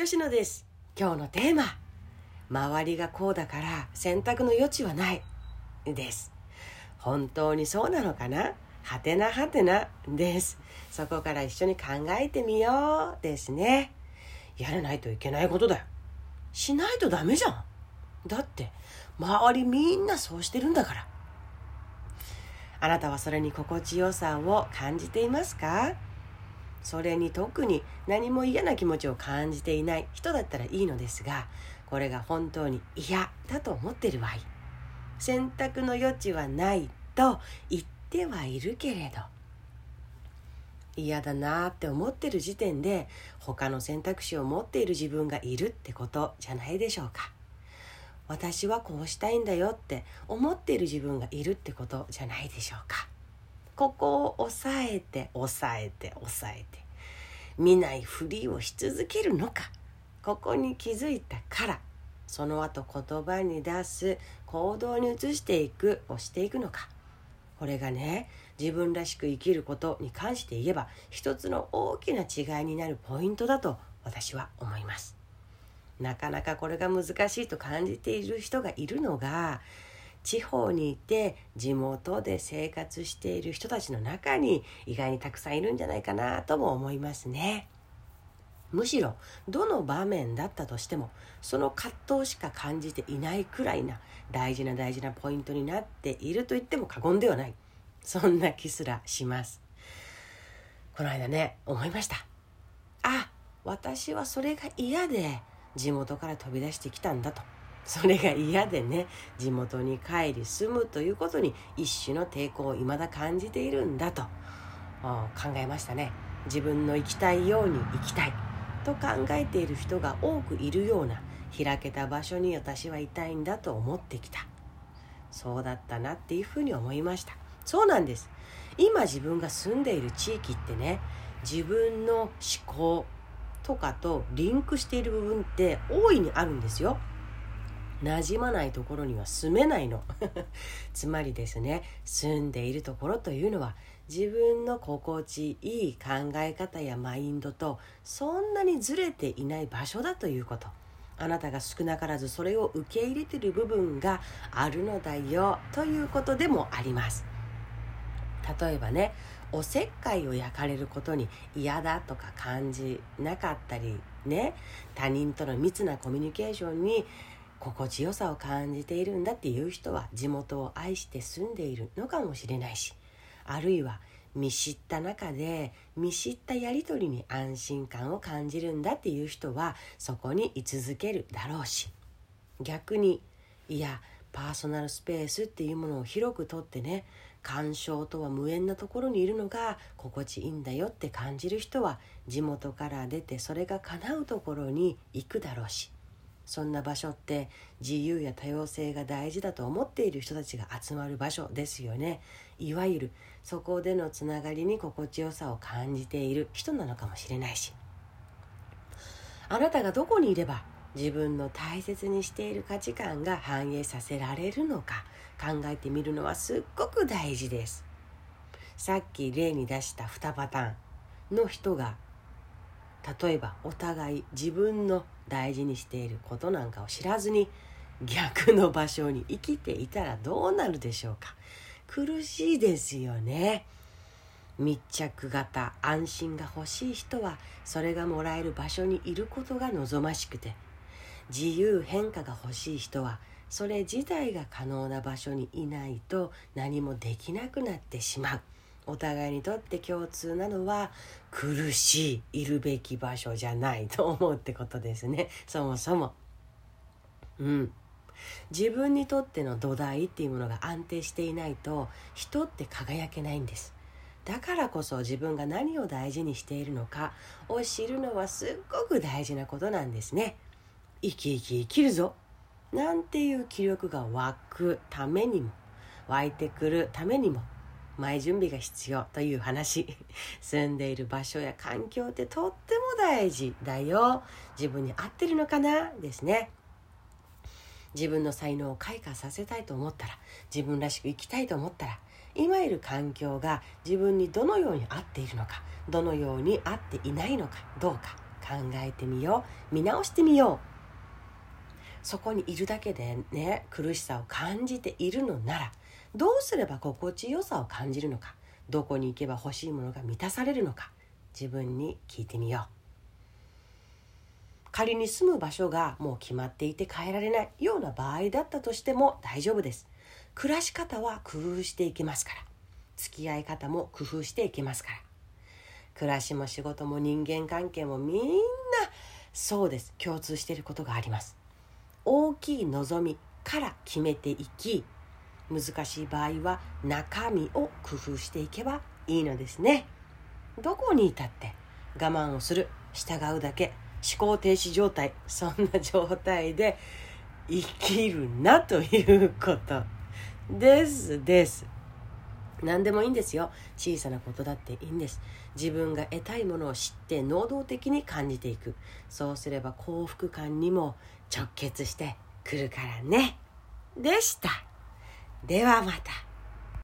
吉野です。今日のテーマ周りがこうだから選択の余地はないです。本当にそうなのかな？はてなはてなです。そこから一緒に考えてみようですね。やらないといけないことだよ。しないとダメじゃん。だって周りみんなそうしてるんだから。あなたはそれに心地よさを感じていますか？それに特に何も嫌な気持ちを感じていない人だったらいいのですがこれが本当に嫌だと思ってる場合選択の余地はないと言ってはいるけれど嫌だなって思ってる時点で他の選択肢を持っている自分がいるってことじゃないでしょうか。私はこうしたいんだよって思っている自分がいるってことじゃないでしょうか。ここを抑えて抑えて抑えて。見ないふりをし続けるのか。ここに気づいたからその後言葉に出す行動に移していくをしていくのか。これがね自分らしく生きることに関して言えば一つの大きな違いになるポイントだと私は思います。なかなかこれが難しいと感じている人がいるのが地方にいて地元で生活している人たちの中に意外にたくさんいるんじゃないかなとも思いますね。むしろどの場面だったとしてもその葛藤しか感じていないくらいな大事な大事なポイントになっていると言っても過言ではない。そんな気すらします。この間ね思いました。あ私はそれが嫌で地元から飛び出してきたんだと。それが嫌でね地元に帰り住むということに一種の抵抗を未だ感じているんだと考えましたね。自分の生きたいように生きたい。と考えている人が多くいるような開けた場所に私はいたいんだと思ってきた。そうだったなっていうふうに思いました。そうなんです。今自分が住んでいる地域ってね自分の思考とかとリンクしている部分って大いにあるんですよ。馴染まないところには住めないの。つまりですね住んでいるところというのは自分の心地いい考え方やマインドとそんなにずれていない場所だということ。あなたが少なからずそれを受け入れている部分があるのだよということでもあります。例えばねおせっかいを焼かれることに嫌だとか感じなかったりね他人との密なコミュニケーションに心地よさを感じているんだっていう人は地元を愛して住んでいるのかもしれないしあるいは見知った中で見知ったやり取りに安心感を感じるんだっていう人はそこに居続けるだろうし逆にいやパーソナルスペースっていうものを広くとってね干渉とは無縁なところにいるのが心地いいんだよって感じる人は地元から出てそれが叶うところに行くだろうしそんな場所って自由や多様性が大事だと思っている人たちが集まる場所ですよね。いわゆるそこでのつながりに心地よさを感じている人なのかもしれないし。あなたがどこにいれば自分の大切にしている価値観が反映させられるのか考えてみるのはすっごく大事です。さっき例に出した2パターンの人が例えばお互い自分の大事にしていることなんかを知らずに 逆の場所に生きていたらどうなるでしょうか。苦しいですよね。密着型安心が欲しい人はそれがもらえる場所にいることが望ましくて自由変化が欲しい人はそれ自体が可能な場所にいないと何もできなくなってしまう。お互いにとって共通なのは苦しいいるべき場所じゃないと思うってことですね。そもそも。うん。自分にとっての土台っていうものが安定していないと人って輝けないんです。だからこそ自分が何を大事にしているのかを知るのはすっごく大事なことなんですね。生き生き生きるぞ。なんていう気力が湧くためにも。湧いてくるためにも。前準備が必要という話。住んでいる場所や環境ってとっても大事だよ。自分に合ってるのかな？ですね。自分の才能を開花させたいと思ったら自分らしく生きたいと思ったら今いる環境が自分にどのように合っているのかどのように合っていないのかどうか考えてみよう。見直してみよう。そこにいるだけでね苦しさを感じているのならどうすれば心地よさを感じるのか？どこに行けば欲しいものが満たされるのか？自分に聞いてみよう。仮に住む場所がもう決まっていて変えられないような場合だったとしても大丈夫です。暮らし方は工夫していきますから。付き合い方も工夫していきますから。暮らしも仕事も人間関係もみんなそうです。共通していることがあります。大きい望みから決めていき難しい場合は中身を工夫していけばいいのですね。どこにいたって我慢をする従うだけ思考停止状態そんな状態で 生きるなということです。です。何でもいいんですよ。小さなことだっていいんです。自分が得たいものを知って能動的に感じていく。そうすれば幸福感にも直結してくるからね。でした。ではまた。